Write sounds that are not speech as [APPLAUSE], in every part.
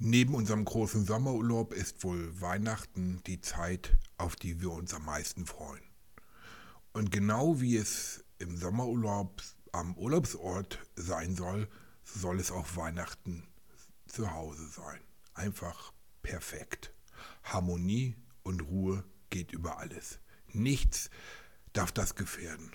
Neben unserem großen Sommerurlaub ist wohl Weihnachten die Zeit, auf die wir uns am meisten freuen. Und genau wie es im Sommerurlaub am Urlaubsort sein soll, soll es auch Weihnachten zu Hause sein. Einfach perfekt. Harmonie und Ruhe geht über alles. Nichts darf das gefährden.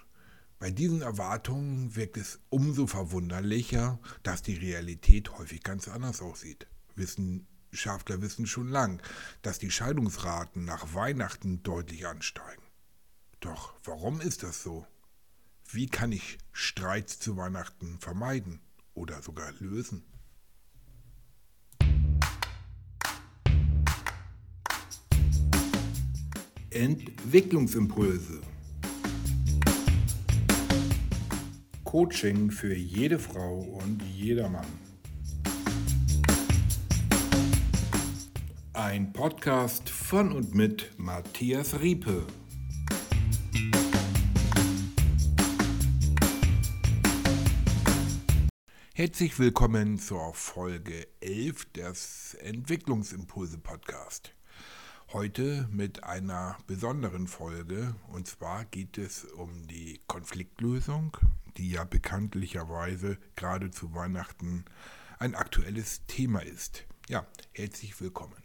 Bei diesen Erwartungen wirkt es umso verwunderlicher, dass die Realität häufig ganz anders aussieht. Wissenschaftler wissen schon lang, dass die Scheidungsraten nach Weihnachten deutlich ansteigen. Doch warum ist das so? Wie kann ich Streits zu Weihnachten vermeiden oder sogar lösen? Entwicklungsimpulse. Coaching für jede Frau und jedermann. Ein Podcast von und mit Matthias Riepe. Herzlich willkommen zur Folge 11 des Entwicklungsimpulse Podcast. Heute mit einer besonderen Folge und zwar geht es um die Konfliktlösung, die ja bekanntlicherweise gerade zu Weihnachten ein aktuelles Thema ist. Ja, herzlich willkommen.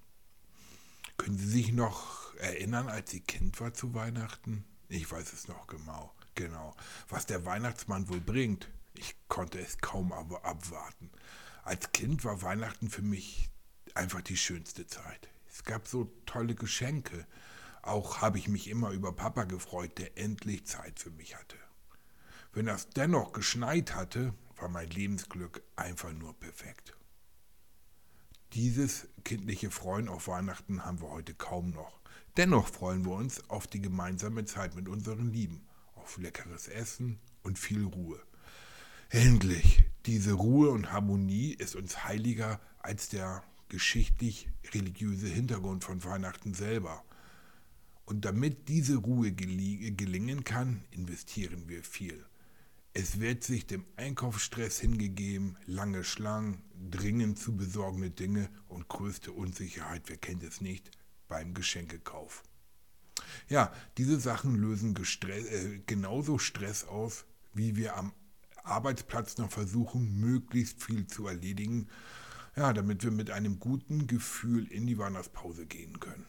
Können Sie sich noch erinnern, als Sie Kind war zu Weihnachten? Ich weiß es noch genau. Genau. Was der Weihnachtsmann wohl bringt, ich konnte es kaum abwarten. Als Kind war Weihnachten für mich einfach die schönste Zeit. Es gab so tolle Geschenke. Auch habe ich mich immer über Papa gefreut, der endlich Zeit für mich hatte. Wenn das dennoch geschneit hatte, war mein Lebensglück einfach nur perfekt. Dieses kindliche Freuen auf Weihnachten haben wir heute kaum noch. Dennoch freuen wir uns auf die gemeinsame Zeit mit unseren Lieben, auf leckeres Essen und viel Ruhe. Endlich! Diese Ruhe und Harmonie ist uns heiliger als der geschichtlich-religiöse Hintergrund von Weihnachten selber. Und damit diese Ruhe gelingen kann, investieren wir viel. Es wird sich dem Einkaufsstress hingegeben, lange Schlangen, dringend zu besorgende Dinge und größte Unsicherheit, wer kennt es nicht, beim Geschenkekauf. Ja, diese Sachen lösen äh, genauso Stress aus, wie wir am Arbeitsplatz noch versuchen, möglichst viel zu erledigen, ja, damit wir mit einem guten Gefühl in die Weihnachtspause gehen können.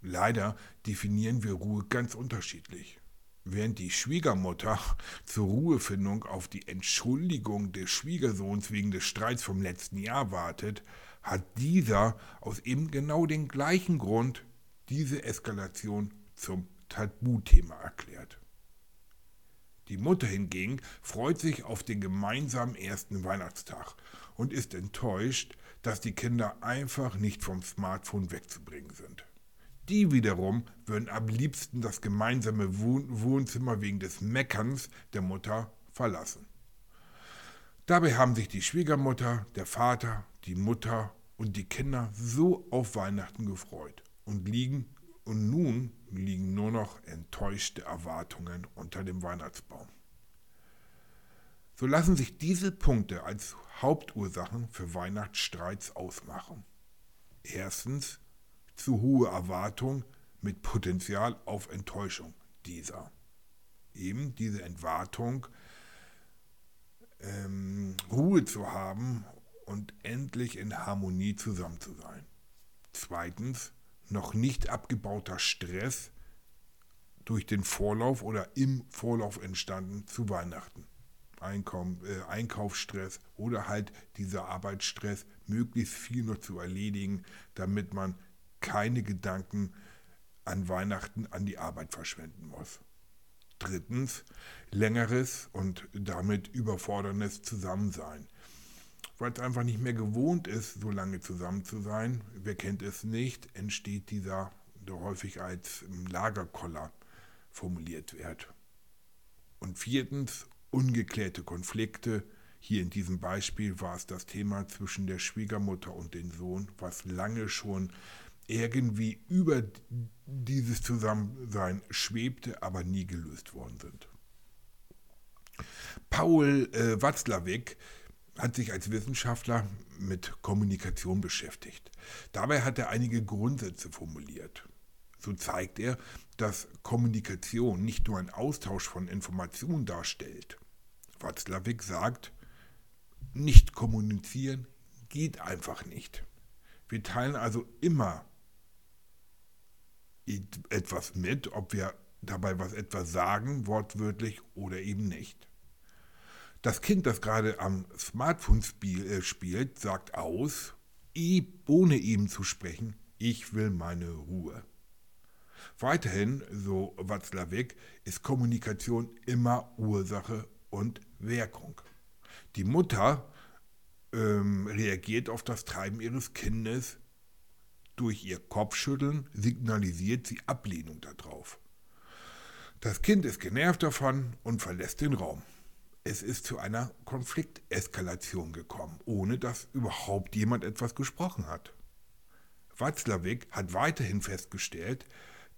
Leider definieren wir Ruhe ganz unterschiedlich. Während die Schwiegermutter [LAUGHS] zur Ruhefindung auf die Entschuldigung des Schwiegersohns wegen des Streits vom letzten Jahr wartet, hat dieser aus eben genau dem gleichen Grund diese Eskalation zum Tabuthema erklärt. Die Mutter hingegen freut sich auf den gemeinsamen ersten Weihnachtstag und ist enttäuscht, dass die Kinder einfach nicht vom Smartphone wegzubringen sind. Die wiederum würden am liebsten das gemeinsame Wohnzimmer wegen des Meckerns der Mutter verlassen. Dabei haben sich die Schwiegermutter, der Vater, die Mutter und die Kinder so auf Weihnachten gefreut und liegen und nun liegen nur noch enttäuschte Erwartungen unter dem Weihnachtsbaum. So lassen sich diese Punkte als Hauptursachen für Weihnachtsstreits ausmachen. Erstens zu hohe Erwartung mit Potenzial auf Enttäuschung dieser. Eben diese Entwartung, ähm, Ruhe zu haben und endlich in Harmonie zusammen zu sein. Zweitens, noch nicht abgebauter Stress durch den Vorlauf oder im Vorlauf entstanden zu Weihnachten. Einkauf, äh, Einkaufsstress oder halt dieser Arbeitsstress, möglichst viel noch zu erledigen, damit man keine Gedanken an Weihnachten an die Arbeit verschwenden muss. Drittens, längeres und damit überforderndes Zusammensein. Weil es einfach nicht mehr gewohnt ist, so lange zusammen zu sein, wer kennt es nicht, entsteht dieser, der häufig als Lagerkoller formuliert wird. Und viertens, ungeklärte Konflikte. Hier in diesem Beispiel war es das Thema zwischen der Schwiegermutter und dem Sohn, was lange schon irgendwie über dieses Zusammensein schwebte, aber nie gelöst worden sind. Paul äh, Watzlawick hat sich als Wissenschaftler mit Kommunikation beschäftigt. Dabei hat er einige Grundsätze formuliert. So zeigt er, dass Kommunikation nicht nur ein Austausch von Informationen darstellt. Watzlawick sagt, nicht kommunizieren geht einfach nicht. Wir teilen also immer etwas mit, ob wir dabei was etwas sagen, wortwörtlich oder eben nicht. Das Kind, das gerade am Smartphone äh, spielt, sagt aus, ohne eben zu sprechen, ich will meine Ruhe. Weiterhin, so Watzlawick, ist Kommunikation immer Ursache und Wirkung. Die Mutter ähm, reagiert auf das Treiben ihres Kindes. Durch ihr Kopfschütteln signalisiert sie Ablehnung darauf. Das Kind ist genervt davon und verlässt den Raum. Es ist zu einer Konflikteskalation gekommen, ohne dass überhaupt jemand etwas gesprochen hat. Watzlawick hat weiterhin festgestellt,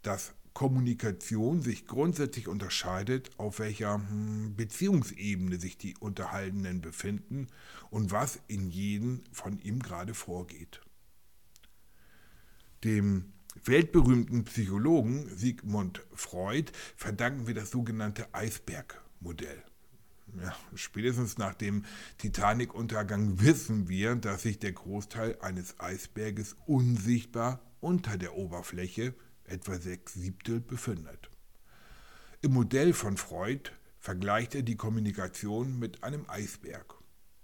dass Kommunikation sich grundsätzlich unterscheidet, auf welcher hm, Beziehungsebene sich die Unterhaltenden befinden und was in jedem von ihm gerade vorgeht. Dem weltberühmten Psychologen Sigmund Freud verdanken wir das sogenannte Eisbergmodell. Ja, spätestens nach dem Titanic-Untergang wissen wir, dass sich der Großteil eines Eisberges unsichtbar unter der Oberfläche etwa sechs Siebtel, befindet. Im Modell von Freud vergleicht er die Kommunikation mit einem Eisberg.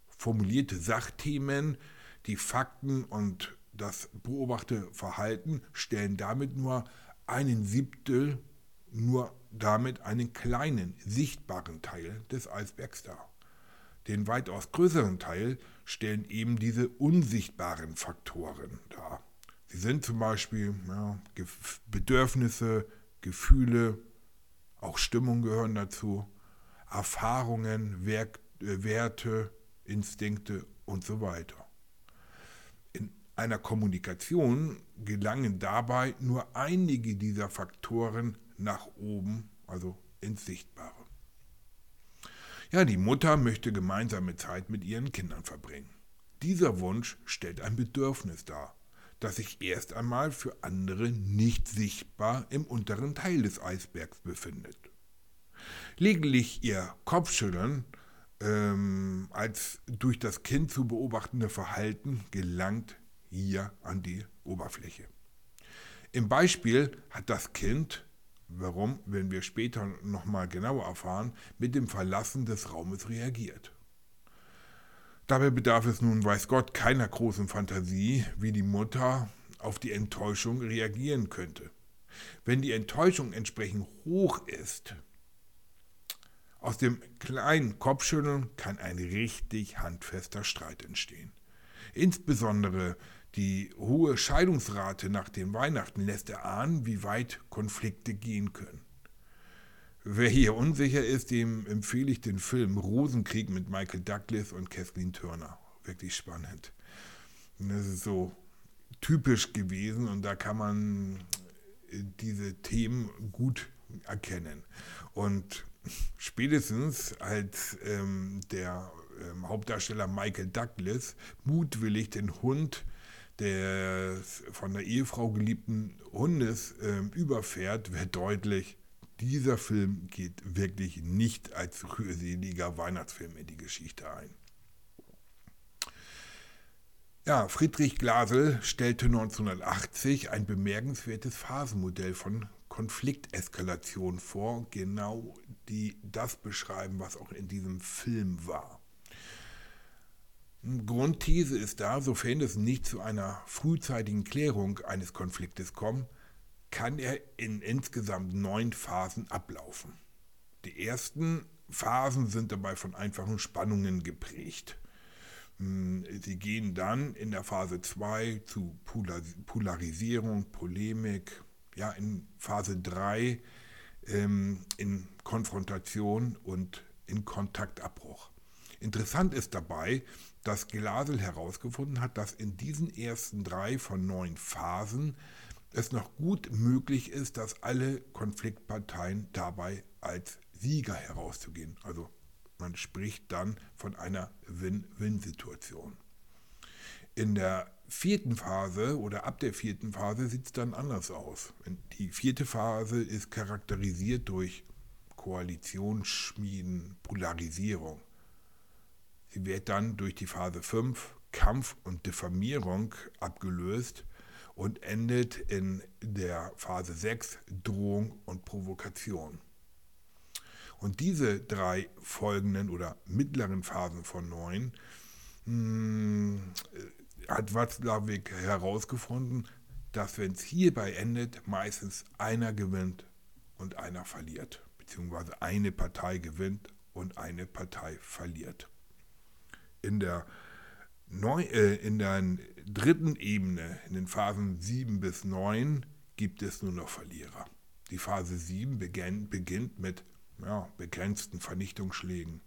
Formulierte Sachthemen, die Fakten und das beobachtete Verhalten stellen damit nur einen Siebtel, nur damit einen kleinen, sichtbaren Teil des Eisbergs dar. Den weitaus größeren Teil stellen eben diese unsichtbaren Faktoren dar. Sie sind zum Beispiel ja, Bedürfnisse, Gefühle, auch Stimmung gehören dazu, Erfahrungen, Werk, äh, Werte, Instinkte und so weiter. In einer Kommunikation gelangen dabei nur einige dieser Faktoren nach oben, also ins Sichtbare. Ja, die Mutter möchte gemeinsame Zeit mit ihren Kindern verbringen. Dieser Wunsch stellt ein Bedürfnis dar das sich erst einmal für andere nicht sichtbar im unteren Teil des Eisbergs befindet. Lediglich ihr Kopfschütteln ähm, als durch das Kind zu beobachtende Verhalten gelangt hier an die Oberfläche. Im Beispiel hat das Kind, warum, wenn wir später nochmal genauer erfahren, mit dem Verlassen des Raumes reagiert. Dabei bedarf es nun, weiß Gott, keiner großen Fantasie, wie die Mutter auf die Enttäuschung reagieren könnte. Wenn die Enttäuschung entsprechend hoch ist, aus dem kleinen Kopfschütteln kann ein richtig handfester Streit entstehen. Insbesondere die hohe Scheidungsrate nach den Weihnachten lässt erahnen, wie weit Konflikte gehen können. Wer hier unsicher ist, dem empfehle ich den Film Rosenkrieg mit Michael Douglas und Kathleen Turner. Wirklich spannend. Das ist so typisch gewesen und da kann man äh, diese Themen gut erkennen. Und spätestens als ähm, der ähm, Hauptdarsteller Michael Douglas mutwillig den Hund des von der Ehefrau geliebten Hundes ähm, überfährt, wird deutlich, dieser Film geht wirklich nicht als rührseliger Weihnachtsfilm in die Geschichte ein. Ja, Friedrich Glasel stellte 1980 ein bemerkenswertes Phasenmodell von Konflikteskalation vor, genau die das beschreiben, was auch in diesem Film war. Grundthese ist da, sofern es nicht zu einer frühzeitigen Klärung eines Konfliktes kommt, kann er in insgesamt neun Phasen ablaufen. Die ersten Phasen sind dabei von einfachen Spannungen geprägt. Hm, sie gehen dann in der Phase 2 zu Polarisierung, Polemik, ja, in Phase 3 ähm, in Konfrontation und in Kontaktabbruch. Interessant ist dabei, dass Glasel herausgefunden hat, dass in diesen ersten drei von neun Phasen es noch gut möglich ist, dass alle Konfliktparteien dabei als Sieger herauszugehen. Also Man spricht dann von einer Win-Win-Situation. In der vierten Phase oder ab der vierten Phase sieht es dann anders aus. Die vierte Phase ist charakterisiert durch Koalitionsschmieden, Polarisierung. Sie wird dann durch die Phase 5 Kampf und Diffamierung abgelöst und endet in der Phase 6 Drohung und Provokation. Und diese drei folgenden oder mittleren Phasen von 9 hm, hat Watzlawick herausgefunden, dass wenn es hierbei endet, meistens einer gewinnt und einer verliert, beziehungsweise eine Partei gewinnt und eine Partei verliert. In der, Neu äh, in der dritten Ebene, in den Phasen 7 bis 9, gibt es nur noch Verlierer. Die Phase 7 beginnt, beginnt mit ja, begrenzten Vernichtungsschlägen.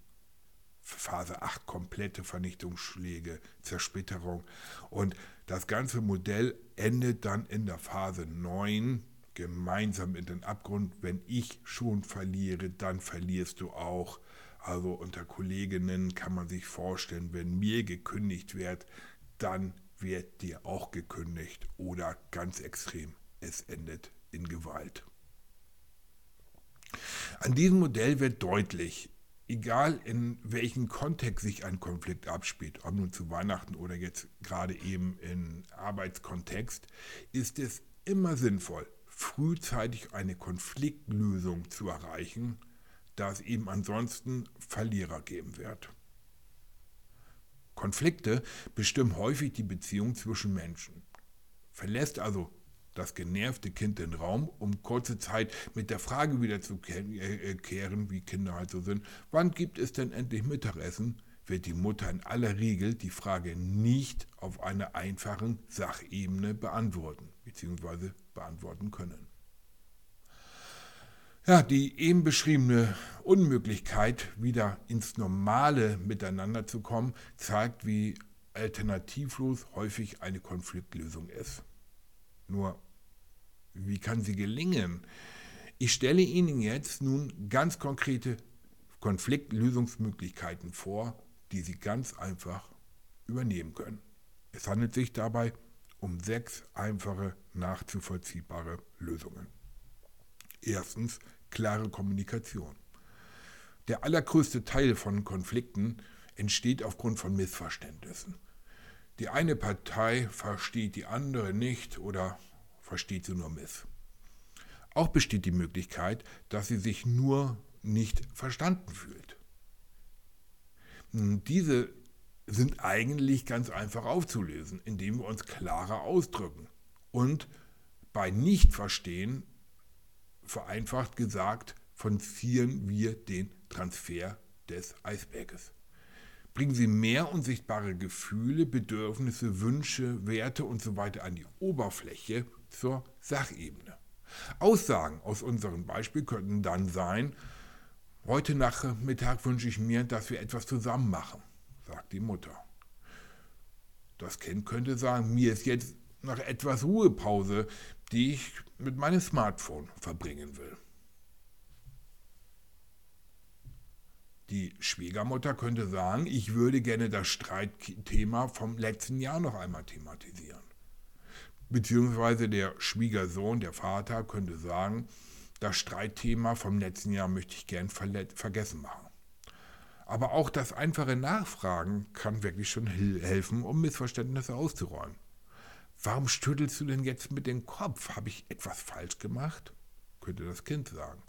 Phase 8 komplette Vernichtungsschläge, Zersplitterung. Und das ganze Modell endet dann in der Phase 9 gemeinsam in den Abgrund. Wenn ich schon verliere, dann verlierst du auch. Also unter Kolleginnen kann man sich vorstellen, wenn mir gekündigt wird, dann wird dir auch gekündigt oder ganz extrem, es endet in Gewalt. An diesem Modell wird deutlich, egal in welchem Kontext sich ein Konflikt abspielt, ob nun zu Weihnachten oder jetzt gerade eben im Arbeitskontext, ist es immer sinnvoll, frühzeitig eine Konfliktlösung zu erreichen, da es eben ansonsten Verlierer geben wird. Konflikte bestimmen häufig die Beziehung zwischen Menschen. Verlässt also das genervte Kind den Raum, um kurze Zeit mit der Frage wieder zu äh, wie Kinder halt so sind, wann gibt es denn endlich Mittagessen, wird die Mutter in aller Regel die Frage nicht auf einer einfachen Sachebene beantworten bzw. beantworten können. Ja, die eben beschriebene Unmöglichkeit, wieder ins normale Miteinander zu kommen, zeigt, wie alternativlos häufig eine Konfliktlösung ist. Nur wie kann sie gelingen? Ich stelle Ihnen jetzt nun ganz konkrete Konfliktlösungsmöglichkeiten vor, die Sie ganz einfach übernehmen können. Es handelt sich dabei um sechs einfache, nachzuvollziehbare Lösungen. Erstens klare Kommunikation. Der allergrößte Teil von Konflikten entsteht aufgrund von Missverständnissen. Die eine Partei versteht die andere nicht oder versteht sie nur Miss. Auch besteht die Möglichkeit, dass sie sich nur nicht verstanden fühlt. Diese sind eigentlich ganz einfach aufzulösen, indem wir uns klarer ausdrücken. Und bei Nichtverstehen, vereinfacht gesagt, forcieren wir den Transfer des Eisberges. Bringen Sie mehr unsichtbare Gefühle, Bedürfnisse, Wünsche, Werte usw. So an die Oberfläche zur Sachebene. Aussagen aus unserem Beispiel könnten dann sein, heute Nachmittag wünsche ich mir, dass wir etwas zusammen machen, sagt die Mutter. Das Kind könnte sagen, mir ist jetzt nach etwas Ruhepause, die ich mit meinem Smartphone verbringen will. Die Schwiegermutter könnte sagen, ich würde gerne das Streitthema vom letzten Jahr noch einmal thematisieren. Beziehungsweise der Schwiegersohn, der Vater, könnte sagen, das Streitthema vom letzten Jahr möchte ich gern vergessen machen. Aber auch das einfache Nachfragen kann wirklich schon helfen, um Missverständnisse auszuräumen. Warum stüttelst du denn jetzt mit dem Kopf? Habe ich etwas falsch gemacht? könnte das Kind sagen.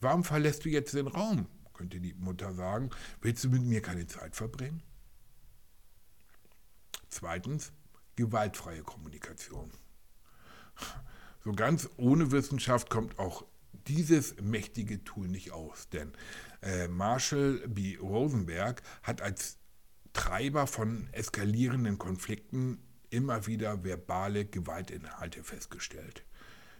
Warum verlässt du jetzt den Raum? könnte die Mutter sagen, willst du mit mir keine Zeit verbringen? Zweitens, gewaltfreie Kommunikation. So ganz ohne Wissenschaft kommt auch dieses mächtige Tool nicht aus, denn äh, Marshall B. Rosenberg hat als Treiber von eskalierenden Konflikten immer wieder verbale Gewaltinhalte festgestellt.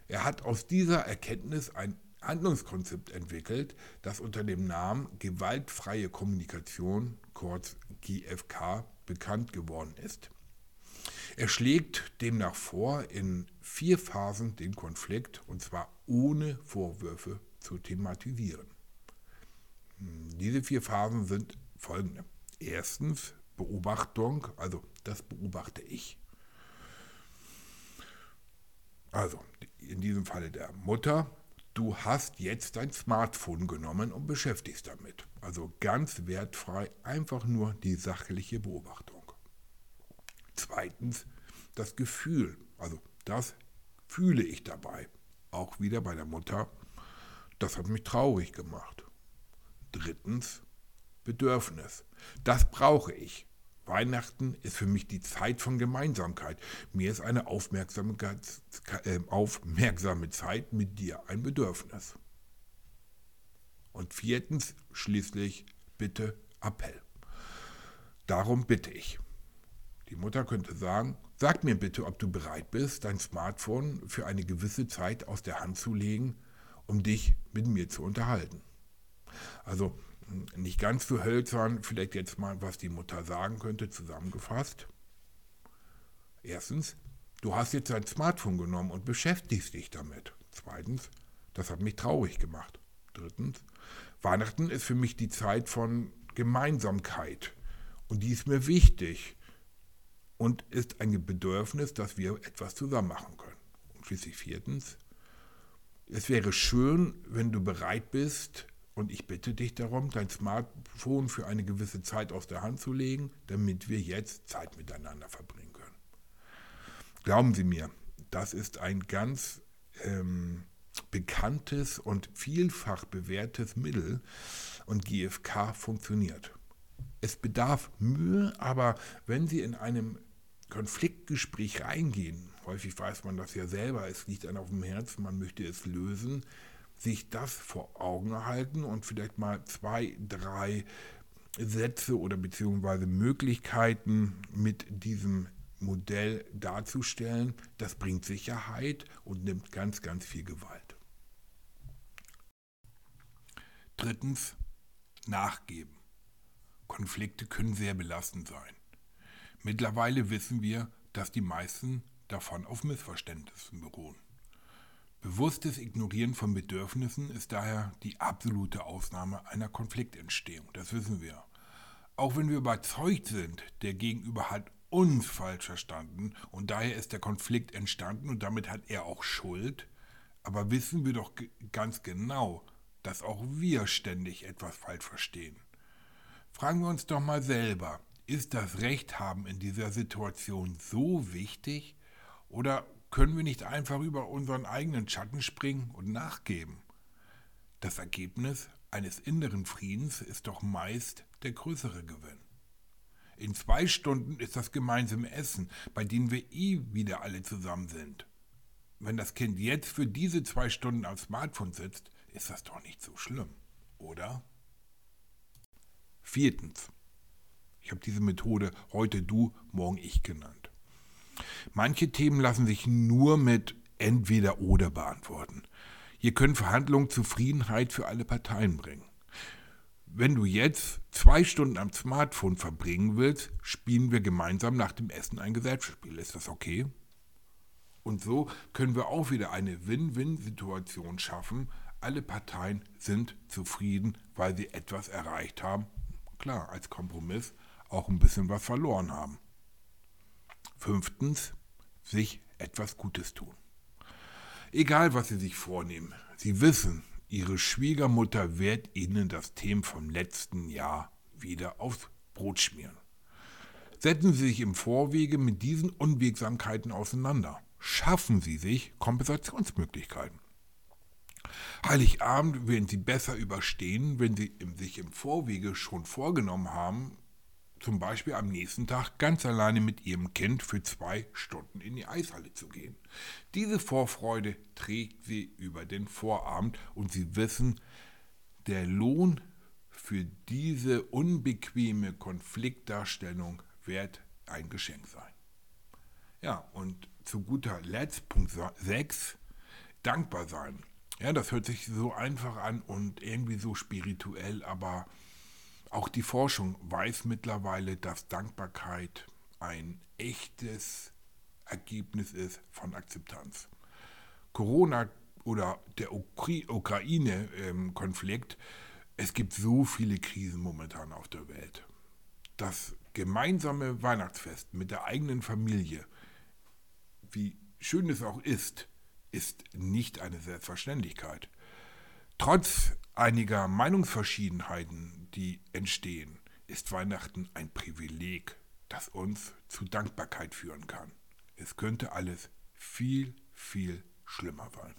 Er hat aus dieser Erkenntnis ein Handlungskonzept entwickelt, das unter dem Namen gewaltfreie Kommunikation, kurz GFK, bekannt geworden ist. Er schlägt demnach vor, in vier Phasen den Konflikt, und zwar ohne Vorwürfe, zu thematisieren. Hm, diese vier Phasen sind folgende. Erstens Beobachtung, also das beobachte ich. Also in diesem Falle der Mutter, du hast jetzt dein Smartphone genommen und beschäftigst damit. Also ganz wertfrei, einfach nur die sachliche Beobachtung. Zweitens das Gefühl, also das fühle ich dabei. Auch wieder bei der Mutter, das hat mich traurig gemacht. Drittens Bedürfnis, das brauche ich. Weihnachten ist für mich die Zeit von Gemeinsamkeit. Mir ist eine äh, aufmerksame Zeit mit dir ein Bedürfnis. Und viertens, schließlich, bitte Appell. Darum bitte ich. Die Mutter könnte sagen, sag mir bitte, ob du bereit bist, dein Smartphone für eine gewisse Zeit aus der Hand zu legen, um dich mit mir zu unterhalten. Also nicht ganz so hölzern, vielleicht jetzt mal, was die Mutter sagen könnte, zusammengefasst. Erstens, du hast jetzt dein Smartphone genommen und beschäftigst dich damit. Zweitens, das hat mich traurig gemacht. Drittens, Weihnachten ist für mich die Zeit von Gemeinsamkeit und die ist mir wichtig und ist ein Bedürfnis, dass wir etwas zusammen machen können. Und schließlich viertens, es wäre schön, wenn du bereit bist, und ich bitte dich darum, dein Smartphone für eine gewisse Zeit aus der Hand zu legen, damit wir jetzt Zeit miteinander verbringen können. Glauben Sie mir, das ist ein ganz ähm, bekanntes und vielfach bewährtes Mittel und GFK funktioniert. Es bedarf Mühe, aber wenn Sie in einem Konfliktgespräch reingehen, häufig weiß man das ja selber, es liegt einem auf dem Herzen, man möchte es lösen, sich das vor Augen halten und vielleicht mal zwei, drei Sätze oder beziehungsweise Möglichkeiten mit diesem Modell darzustellen, das bringt Sicherheit und nimmt ganz, ganz viel Gewalt. Drittens, nachgeben. Konflikte können sehr belastend sein. Mittlerweile wissen wir, dass die meisten davon auf Missverständnissen beruhen. Bewusstes Ignorieren von Bedürfnissen ist daher die absolute Ausnahme einer Konfliktentstehung, das wissen wir. Auch wenn wir überzeugt sind, der Gegenüber hat uns falsch verstanden und daher ist der Konflikt entstanden und damit hat er auch Schuld, aber wissen wir doch ganz genau, dass auch wir ständig etwas falsch verstehen. Fragen wir uns doch mal selber, ist das Recht haben in dieser Situation so wichtig oder können wir nicht einfach über unseren eigenen Schatten springen und nachgeben? Das Ergebnis eines inneren Friedens ist doch meist der größere Gewinn. In zwei Stunden ist das gemeinsame Essen, bei dem wir eh wieder alle zusammen sind. Wenn das Kind jetzt für diese zwei Stunden am Smartphone sitzt, ist das doch nicht so schlimm, oder? Viertens. Ich habe diese Methode heute du, morgen ich genannt. Manche Themen lassen sich nur mit entweder oder beantworten. Hier können Verhandlungen Zufriedenheit für alle Parteien bringen. Wenn du jetzt zwei Stunden am Smartphone verbringen willst, spielen wir gemeinsam nach dem Essen ein Gesellschaftsspiel. Ist das okay? Und so können wir auch wieder eine Win-Win-Situation schaffen. Alle Parteien sind zufrieden, weil sie etwas erreicht haben. Klar, als Kompromiss auch ein bisschen was verloren haben. Fünftens, sich etwas Gutes tun. Egal, was Sie sich vornehmen, Sie wissen, Ihre Schwiegermutter wird Ihnen das Thema vom letzten Jahr wieder aufs Brot schmieren. Setzen Sie sich im Vorwege mit diesen Unwegsamkeiten auseinander. Schaffen Sie sich Kompensationsmöglichkeiten. Heiligabend werden Sie besser überstehen, wenn Sie sich im Vorwege schon vorgenommen haben, zum Beispiel am nächsten Tag ganz alleine mit ihrem Kind für zwei Stunden in die Eishalle zu gehen. Diese Vorfreude trägt sie über den Vorabend und sie wissen, der Lohn für diese unbequeme Konfliktdarstellung wird ein Geschenk sein. Ja, und zu guter Letzt, Punkt 6, dankbar sein. Ja, das hört sich so einfach an und irgendwie so spirituell, aber auch die Forschung weiß mittlerweile, dass Dankbarkeit ein echtes Ergebnis ist von Akzeptanz. Corona oder der Ukraine-Konflikt Es gibt so viele Krisen momentan auf der Welt. Das gemeinsame Weihnachtsfest mit der eigenen Familie, wie schön es auch ist, ist nicht eine Selbstverständlichkeit. Trotz einiger Meinungsverschiedenheiten, die entstehen, ist Weihnachten ein Privileg, das uns zu Dankbarkeit führen kann. Es könnte alles viel, viel schlimmer sein.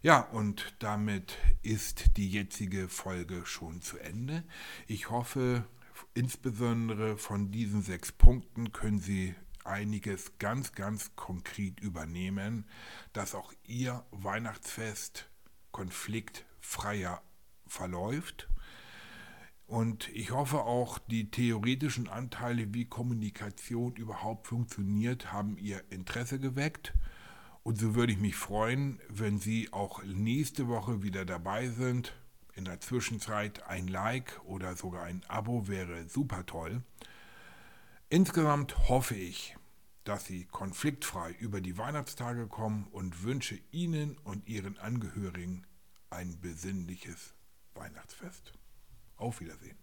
Ja, und damit ist die jetzige Folge schon zu Ende. Ich hoffe, insbesondere von diesen sechs Punkten können Sie einiges ganz, ganz konkret übernehmen, dass auch Ihr Weihnachtsfest konfliktfreier verläuft. Und ich hoffe auch, die theoretischen Anteile, wie Kommunikation überhaupt funktioniert, haben Ihr Interesse geweckt. Und so würde ich mich freuen, wenn Sie auch nächste Woche wieder dabei sind. In der Zwischenzeit ein Like oder sogar ein Abo wäre super toll. Insgesamt hoffe ich, dass Sie konfliktfrei über die Weihnachtstage kommen und wünsche Ihnen und Ihren Angehörigen ein besinnliches Weihnachtsfest. áfýra því